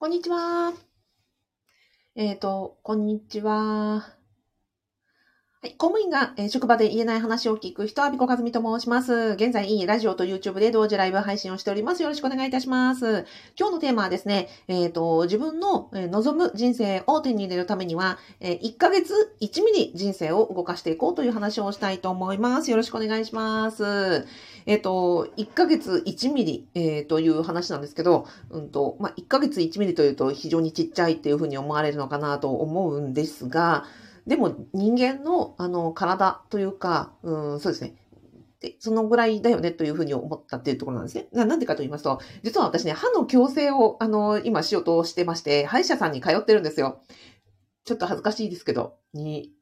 こんにちは。えっ、と、こんにちは。はい。公務員が、えー職場で言えない話を聞く人は、ビコカズミと申します。現在、ラジオと YouTube で同時ライブ配信をしております。よろしくお願いいたします。今日のテーマはですね、えっ、と、自分の、えー望む人生を手に入れるためには、え1ヶ月1ミリ人生を動かしていこうという話をしたいと思います。よろしくお願いします。えっ、と、1ヶ月1ミリ、えという話なんですけど、うんと、まあ、1ヶ月1ミリというと非常にちっちゃいっていうふうに思われるのかなと思うんですが、でも人間のあの体というか、うん、そうですね。で、そのぐらいだよねというふうに思ったっていうところなんですね。ななんでかと言いますと、実は私ね、歯の矯正を、あの、今しようとしてまして、歯医者さんに通ってるんですよ。ちょっと恥ずかしいですけど、に、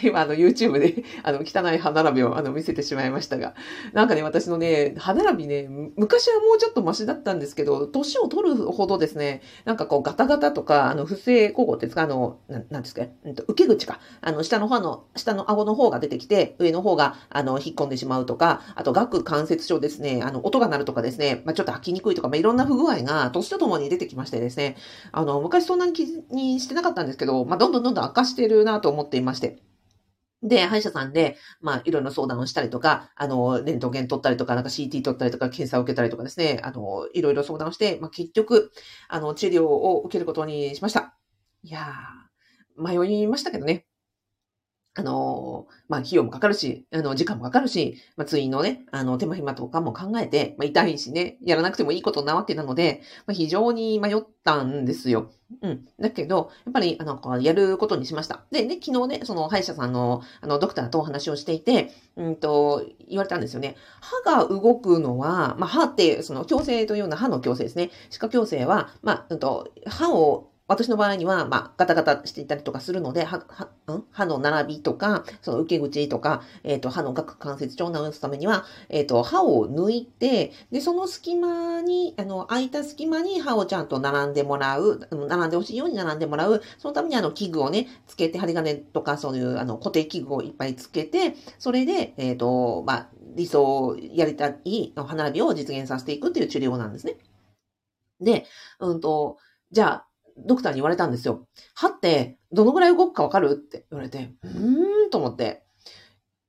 今、あの、YouTube で、あの、汚い歯並びを、あの、見せてしまいましたが、なんかね、私のね、歯並びね、昔はもうちょっとマシだったんですけど、年を取るほどですね、なんかこう、ガタガタとか、あの、不正交互ってですか、あの、ななんですか、うんと、受け口か。あの、下の歯の、下の顎の方が出てきて、上の方が、あの、引っ込んでしまうとか、あと、顎関節症ですね、あの、音が鳴るとかですね、まあ、ちょっと吐きにくいとか、まあ、いろんな不具合が、年とともに出てきましてですね、あの、昔そんなに気にしてなかったんですけど、まあ、どんどんどんどん悪化してるなと思っていまして。で、歯医者さんで、まあ、いろいろ相談をしたりとか、あの、レントゲン取ったりとか、なんか CT 取ったりとか、検査を受けたりとかですね、あの、いろいろ相談をして、まあ、結局、あの、治療を受けることにしました。いやー、迷いましたけどね。あの、まあ、費用もかかるし、あの、時間もかかるし、まあ、通院のね、あの、手間暇とかも考えて、まあ、痛いしね、やらなくてもいいことなわけなので、まあ、非常に迷ったんですよ。うん。だけど、やっぱり、あの、やることにしました。で、ね、昨日ね、その歯医者さんの、あの、ドクターとお話をしていて、うんと、言われたんですよね。歯が動くのは、まあ、歯って、その、矯正というような歯の矯正ですね。歯科矯正は、まあ、うんと、歯を、私の場合には、まあ、ガタガタしていたりとかするので、歯、歯、ん？歯の並びとか、その受け口とか、えっ、と、歯の顎関節症を治すためには、えっ、と、歯を抜いて、で、その隙間に、あの、空いた隙間に歯をちゃんと並んでもらう、並んでほしいように並んでもらう、そのためにあの、器具をね、つけて、針金とか、そういう、あの、固定器具をいっぱいつけて、それで、えっ、と、まあ、理想、やりたい歯並びを実現させていくっていう治療なんですね。で、うんと、じゃあ、ドクターに言われたんですよ。歯ってどのぐらい動くかわかるって言われて、うーんと思って。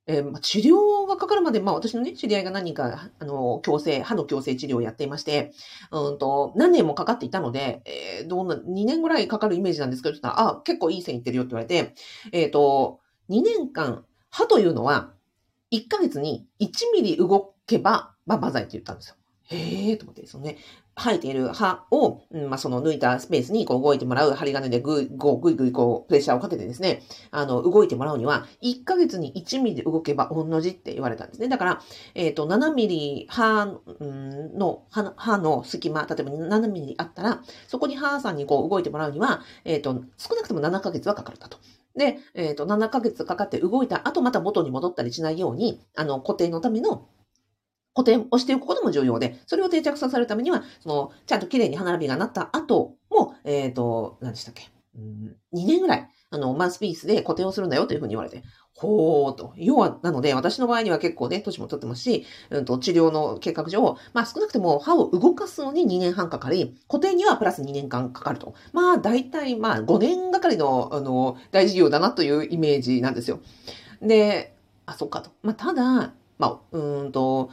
えーまあ治療がかかるまで、まあ私のね、知り合いが何人か、あの、矯正、歯の矯正治療をやっていまして、うんと、何年もかかっていたので、えーどんな、2年ぐらいかかるイメージなんですけど、ちょっとあ、結構いい線いってるよって言われて、えっ、と、2年間、歯というのは、1ヶ月に1ミリ動けば、まあ、バザイって言ったんですよ。へえーと思って、そのね、生えている歯を、うんまあ、その抜いたスペースにこう動いてもらう針金でぐいぐいぐいこうプレッシャーをかけてですね、あの、動いてもらうには、1ヶ月に1ミリ動けば同じって言われたんですね。だから、えっ、と、7ミリ歯の、歯の隙間、例えば7ミリあったら、そこに歯さんにこう動いてもらうには、えっ、と、少なくとも7ヶ月はかかるんだと。で、えっ、と、7ヶ月かかって動いた後、また元に戻ったりしないように、あの、固定のための固定をしておくことも重要で、それを定着させるためには、その、ちゃんと綺麗に歯並びがなった後も、えっ、と、何でしたっけ、うん、2年ぐらい、あの、マウスピースで固定をするんだよというふうに言われて、ほーと。要は、なので、私の場合には結構ね、年も取ってますし、うんと、治療の計画上、まあ少なくても歯を動かすのに2年半かかり、固定にはプラス2年間かかると。まあ、大体、まあ、5年がかりの、あの、大事業だなというイメージなんですよ。で、あ、そっかと。まあ、ただ、まあ、うーんと、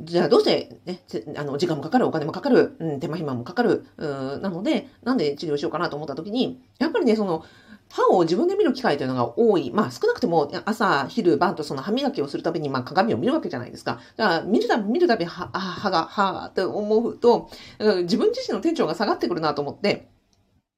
じゃあどうしてね、あの、時間もかかる、お金もかかる、うん、手間暇もかかる、う、なので、なんで治療しようかなと思った時に、やっぱりね、その、歯を自分で見る機会というのが多い。まあ少なくても朝、昼、晩とその歯磨きをするたびにまあ鏡を見るわけじゃないですか。だから見るたび見るたび歯、あ歯が、歯って思うと、自分自身のテンションが下がってくるなと思って、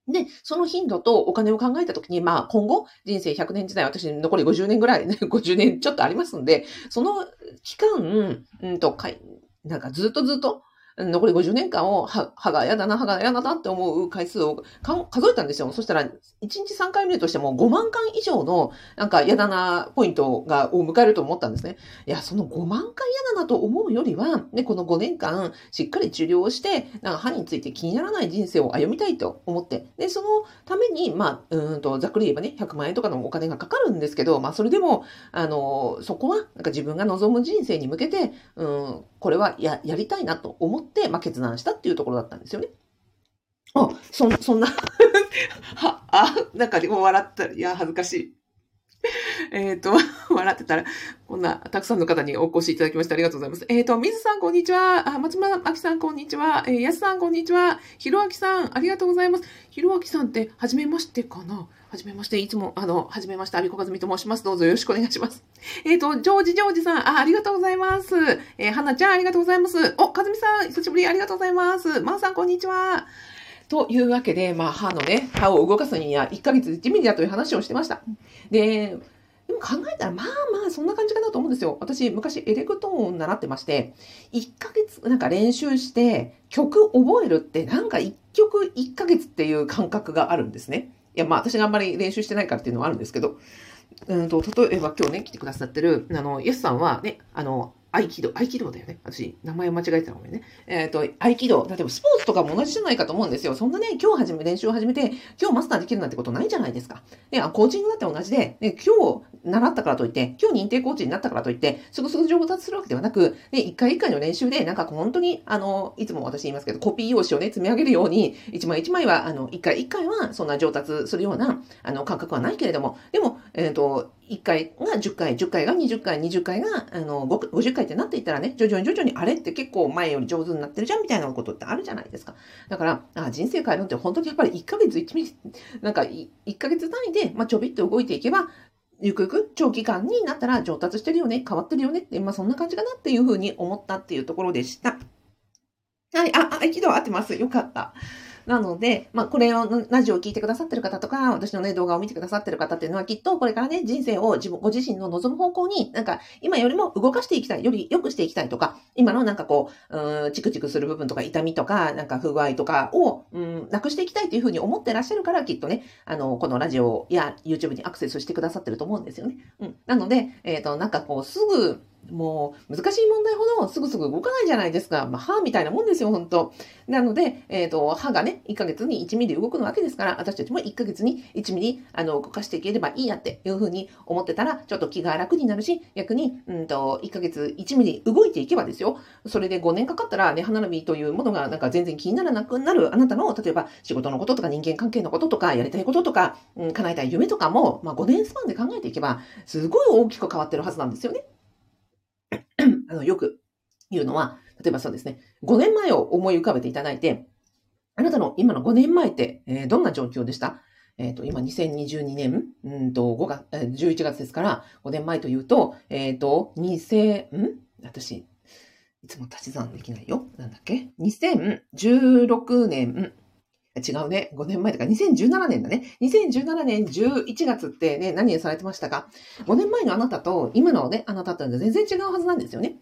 で、その頻度とお金を考えたときに、まあ今後、人生100年時代、私残り50年ぐらい、ね、50年ちょっとありますんで、その期間、うんと、かいなんかずっとずっと、残り50年間を歯が嫌だな、歯が嫌だなって思う回数を数えたんですよ。そしたら、1日3回見るとしても5万回以上の、なんか嫌だなポイントが、を迎えると思ったんですね。いや、その5万回嫌だなと思うよりは、ね、この5年間、しっかり治療をして、なんか歯について気にならない人生を歩みたいと思って、で、そのために、まあ、うんと、ざっくり言えばね、100万円とかのお金がかかるんですけど、まあ、それでも、あの、そこは、なんか自分が望む人生に向けて、うん、これはや、やりたいなと思って、まあ、決断したっていうところだったんですよね。あ、そ、そんなは、あ、なんかでも笑ったら、いや、恥ずかしい。えっと、笑ってたら、こんな、たくさんの方にお越しいただきましてありがとうございます。えっ、ー、と、水さん、こんにちは。あ、松村明さん、こんにちは。えー、やすさん、こんにちは。ひろあきさん、ありがとうございます。ひろあきさんって、はじめましてかなはじめまして、いつも、あの、はじめまして、アビコカズミと申します。どうぞよろしくお願いします。えっ、ー、と、ジョージジョージさん、あ、ありがとうございます。えー、はなちゃん、ありがとうございます。お、かずみさん、久しぶり、ありがとうございます。まー、さん、こんにちは。というわけで、まあ、歯のね、歯を動かすには1ヶ月1ミリだという話をしてました。で、でも考えたら、まあまあ、そんな感じかなと思うんですよ。私、昔、エレクトーンを習ってまして、1ヶ月、なんか練習して、曲覚えるって、なんか1曲1ヶ月っていう感覚があるんですね。や、まあ、私があんまり練習してないからっていうのはあるんですけど、うんと、例えば今日ね、来てくださってる、あの、イエスさんはね、あの、合気道、合気道だよね。私、名前を間違えてたごめんね。えっ、ー、と、合気道。例えばスポーツとかも同じじゃないかと思うんですよ。そんなね、今日始め、練習を始めて、今日マスターできるなんてことないじゃないですか。で、コーチングだって同じで、ね、今日習ったからといって、今日認定コーチになったからといって、すぐすぐ上達するわけではなく、ね、一回一回の練習で、なんか本当に、あの、いつも私言いますけど、コピー用紙をね、積み上げるように、一枚一枚は、あの、一回一回は、そんな上達するような、あの、感覚はないけれども、でも、えっ、ー、と、1回が10回、10回が20回、20回があの50回ってなっていったらね、徐々に徐々にあれって結構前より上手になってるじゃんみたいなことってあるじゃないですか。だから、あ人生変えるって本当にやっぱり1ヶ月1ミリ、なんか1ヶ月単位で、まあ、ちょびっと動いていけば、ゆくゆく長期間になったら上達してるよね、変わってるよねって、まあそんな感じかなっていうふうに思ったっていうところでした。はい、あ、あ、気道合ってます。よかった。なので、まあ、これを、ラジオを聞いてくださってる方とか、私のね、動画を見てくださってる方っていうのは、きっとこれからね、人生を自分、ご自身の望む方向に、なんか、今よりも動かしていきたい、より良くしていきたいとか、今のなんかこう、うん、チクチクする部分とか、痛みとか、なんか不具合とかを、うん、なくしていきたいというふうに思ってらっしゃるから、きっとね、あの、このラジオや YouTube にアクセスしてくださってると思うんですよね。うん。なので、えっ、ー、と、なんかこう、すぐ、もう難しい問題ほどすぐすぐ動かないじゃないですか。まあ、歯みたいなもんですよ、本当なので、えっ、ー、と、歯がね、1ヶ月に1ミリ動くのわけですから、私たちも1ヶ月に1ミリ、あの、動かしていければいいやっていうふうに思ってたら、ちょっと気が楽になるし、逆に、うんと、1ヶ月1ミリ動いていけばですよ。それで5年かかったらね、歯並びというものがなんか全然気にならなくなるあなたの、例えば仕事のこととか人間関係のこととか、やりたいこととか、うん、叶えたい夢とかも、まあ5年スパンで考えていけば、すごい大きく変わってるはずなんですよね。あの、よく言うのは、例えばそうですね、5年前を思い浮かべていただいて、あなたの今の5年前って、え、どんな状況でした？えっ、ー、と、今2022年、うんと、5月、11月ですから、5年前というと、えっ、ー、と、2000、ん？私、いつも足し算できないよ。なんだっけ ?2016 年、違うね。5年前とか、2017年だね。2017年11月ってね、何されてましたか ?5 年前のあなたと今のね、あなたって全然違うはずなんですよね。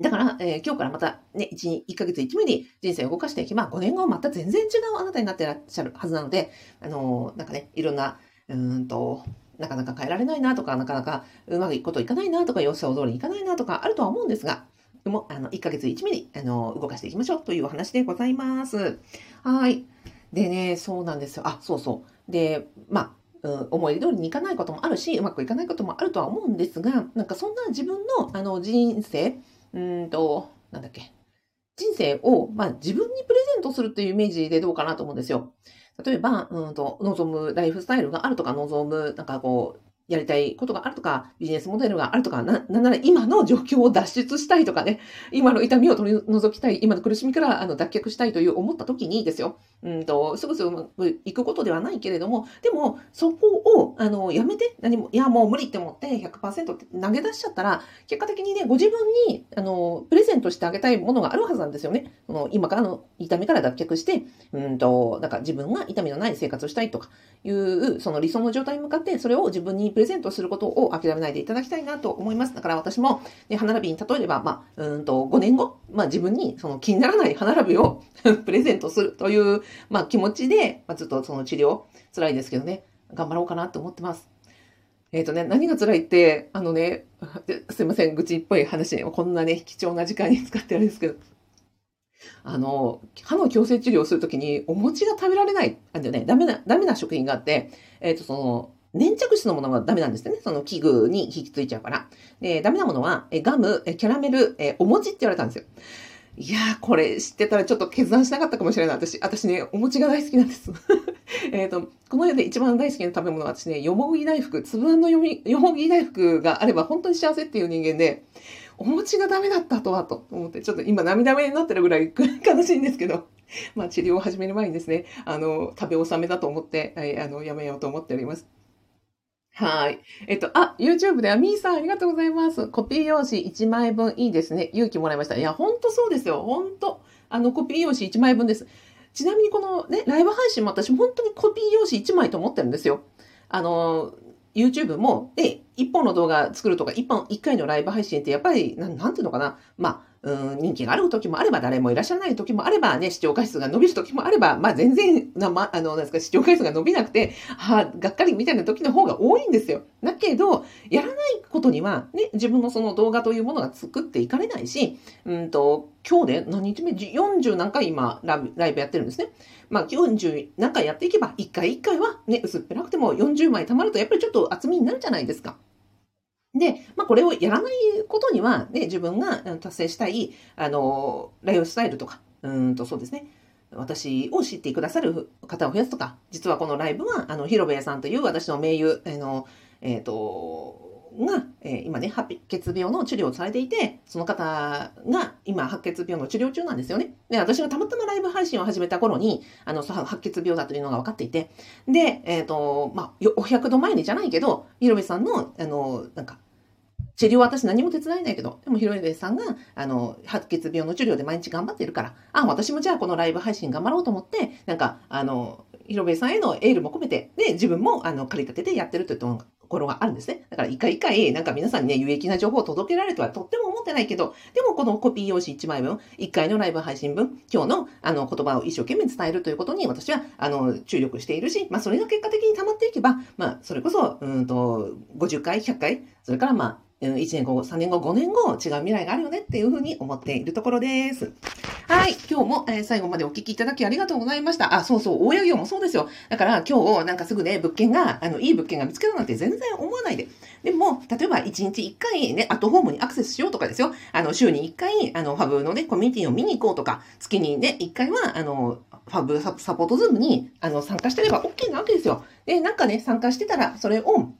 だから、えー、今日からまたね、1、1ヶ月1ミリ人生を動かしていけば、5年後また全然違うあなたになってらっしゃるはずなので、あのー、なんかね、いろんな、うんと、なかなか変えられないなとか、なかなかうまくいくこといかないなとか、予想通りいかないなとかあるとは思うんですが、も、あの、1ヶ月1ミリ、あの、動かしていきましょうというお話でございます。はい。でね、そうなんですよ。あ、そうそう。で、まあ、うん、思い通りにいかないこともあるし、うまくいかないこともあるとは思うんですが、なんかそんな自分の、あの、人生、うんと、なんだっけ、人生を、まあ、自分にプレゼントするっていうイメージでどうかなと思うんですよ。例えば、うんと、望むライフスタイルがあるとか、望む、なんかこう、やりたいことがあるとか、ビジネスモデルがあるとか、な、なんなら今の状況を脱出したいとかね、今の痛みを取り除きたい、今の苦しみからあの脱却したいという思った時にですよ、うんと、すぐすぐうまくいくことではないけれども、でも、そこを、あの、やめて、何も、いや、もう無理って思って100%って投げ出しちゃったら、結果的にね、ご自分に、あの、プレゼントしてあげたいものがあるはずなんですよね。その今からの痛みから脱却して、うんと、なんか自分が痛みのない生活をしたいとかいう、その理想の状態に向かって、それを自分にプレゼントすることを諦めないでいただきたいなと思います。だから私も、ね、歯並びに例えれば、まあ、うんと、5年後、まあ自分にその気にならない歯並びを プレゼントするという、まあ気持ちで、まあずっとその治療、辛いですけどね、頑張ろうかなと思ってます。えっ、ー、とね、何が辛いって、あのね、すいません、愚痴っぽい話、こんなね、貴重な時間に使ってあるんですけど、あの、歯の矯正治療をするときに、お餅が食べられない、あのね、ダメな、ダメな食品があって、えっ、ー、と、その、粘着質のものがダメなんですね。その器具に引きついちゃうから。で、ダメなものは、えガム、えキャラメル、えお餅って言われたんですよ。いやー、これ知ってたらちょっと決断しなかったかもしれない。私、私ね、お餅が大好きなんです。えっと、この世で一番大好きな食べ物は私ね、よもぎ大福、粒あんのよもぎ大福があれば本当に幸せっていう人間で、お餅がダメだったとは、と思って、ちょっと今涙目になってるぐらい 悲しいんですけど、まあ治療を始める前にですね、あの、食べ納めだと思って、あの、やめようと思っております。はい。えっと、あ、YouTube ではみーさんありがとうございます。コピー用紙1枚分いいですね。勇気もらいました。いや、ほんとそうですよ。ほんと。あの、コピー用紙1枚分です。ちなみにこのね、ライブ配信も私本当にコピー用紙1枚と思ってるんですよ。あの、YouTube も、で、一本の動画作るとか、一本、一回のライブ配信ってやっぱり、なん、なんていうのかな。まあ、うん、人気がある時もあれば、誰もいらっしゃらない時もあれば、ね、視聴回数が伸びる時もあれば、まあ、全然、な、ま、あの、なんですか、視聴回数が伸びなくて、は、がっかりみたいな時の方が多いんですよ。だけど、やらないことには、ね、自分のその動画というものが作っていかれないし、うんと、今日で何日目 ?40 何回今ライブやってるんですね。まあ、40何回やっていけば、1回1回はね、薄っぺらくても40枚貯まると、やっぱりちょっと厚みになるじゃないですか。で、まあ、これをやらないことには、ね、自分が達成したい、あの、ライフスタイルとか、うんと、そうですね。私を知ってくださる方を増やすとか、実はこのライブは、あの、広部屋さんという私の盟友、あの、えっ、ー、と、が、えー、今ね、白血病の治療をされていて、その方が今白血病の治療中なんですよね。で、私がたまたまライブ配信を始めた頃に、あの、白血病だというのが分かっていて、で、えっ、ー、と、まあ、お100度前にじゃないけど、広部さんの、あの、なんか、治療私何も手伝えないけど、でも広部さんが、あの、白血病の治療で毎日頑張ってるから、あ、私もじゃあこのライブ配信頑張ろうと思って、なんか、あの、広部さんへのエールも込めて、で、自分も、あの、借り立ててやってるというところがあるんですね。だから一回一回、なんか皆さんにね、有益な情報を届けられるとはとっても思ってないけど、でもこのコピー用紙1枚分、1回のライブ配信分、今日のあの言葉を一生懸命伝えるということに私は、あの、注力しているし、まあそれが結果的に溜まっていけば、まあそれこそ、うんと、50回、100回、それからまあ、1年後、3年後、5年後、違う未来があるよねっていうふうに思っているところです。はい。今日も、えー、最後までお聞きいただきありがとうございました。あ、そうそう、大家業もそうですよ。だから今日、なんかすぐね、物件が、あの、いい物件が見つけたなんて全然思わないで。でも、例えば1日1回ね、アットホームにアクセスしようとかですよ。あの、週に1回、あの、ファブのね、コミュニティを見に行こうとか、月にね、1回は、あの、ファブサポートズームに、あの、参加してれば OK なわけですよ。で、なんかね、参加してたら、それを、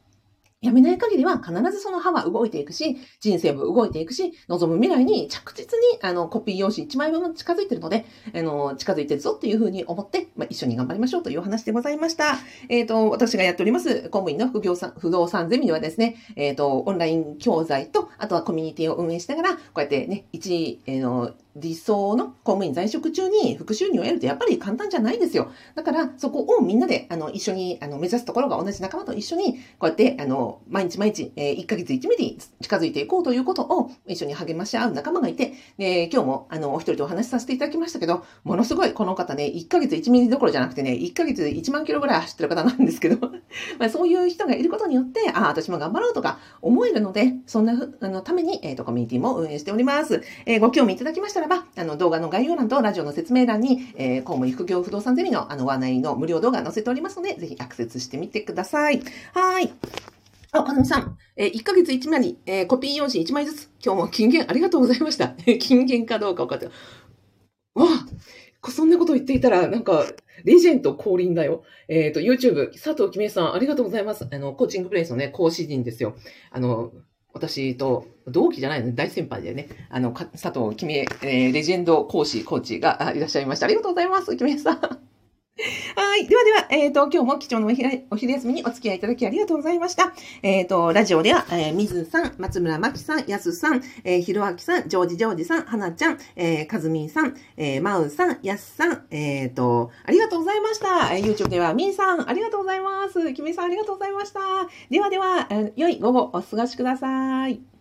やめない限りは必ずその歯は動いていくし、人生も動いていくし、望む未来に着実にあのコピー用紙1枚分も近づいてるので、あの、近づいてるぞっていうふうに思って、まあ、一緒に頑張りましょうというお話でございました。えっ、ー、と、私がやっております、公務員の副業さん、不動産ゼミではですね、えっ、ー、と、オンライン教材と、あとはコミュニティを運営しながら、こうやってね、一、えー、の、理想の公務員在職中に副収入を得るってやっぱり簡単じゃないですよ。だからそこをみんなであの一緒にあの目指すところが同じ仲間と一緒にこうやってあの毎日毎日、えー、1ヶ月1ミリ近づいていこうということを一緒に励まし合う仲間がいて、で今日もあのお一人とお話しさせていただきましたけど、ものすごいこの方ね、1ヶ月1ミリどころじゃなくてね、1ヶ月1万キロぐらい走ってる方なんですけど、まあそういう人がいることによって、ああ、私も頑張ろうとか思えるので、そんなあのために、えーと、コミュニティも運営しております。えー、ご興味いただきましたらば、あの動画の概要欄とラジオの説明欄に、えー、公務員副業不動産ゼミのあのご案内の無料動画載せておりますので、ぜひアクセスしてみてください。はい。あ、かずみさん、えー、1ヶ月1枚に、えー、コピー用紙1枚ずつ、今日も金言ありがとうございました。金言かどうか分かって。わあ、そんなこと言っていたら、なんか、レジェンド降臨だよ。えっ、ー、と、YouTube、佐藤きめさん、ありがとうございます。あの、コーチングプレイスのね、講師陣ですよ。あの、私と同期じゃないの？大先輩でね、あの、佐藤君江、えー、レジェンド講師、コーチがいらっしゃいました。ありがとうございます、君江さん。はい。ではでは、えっ、ー、と、今日も貴重なお昼お昼休みにお付き合いいただきありがとうございました。えっ、ー、と、ラジオでは、えー、水さん、松村真紀さん、やすさん、えー、ひろあきさん、ジョージジョージさん、はなちゃん、えー、かずみんさん、えー、まうさん、やすさん、えっ、ー、と、ありがとうございました。えー、YouTube ではみんさん、ありがとうございます。きみさん、ありがとうございました。ではでは、えー、良い午後お過ごしください。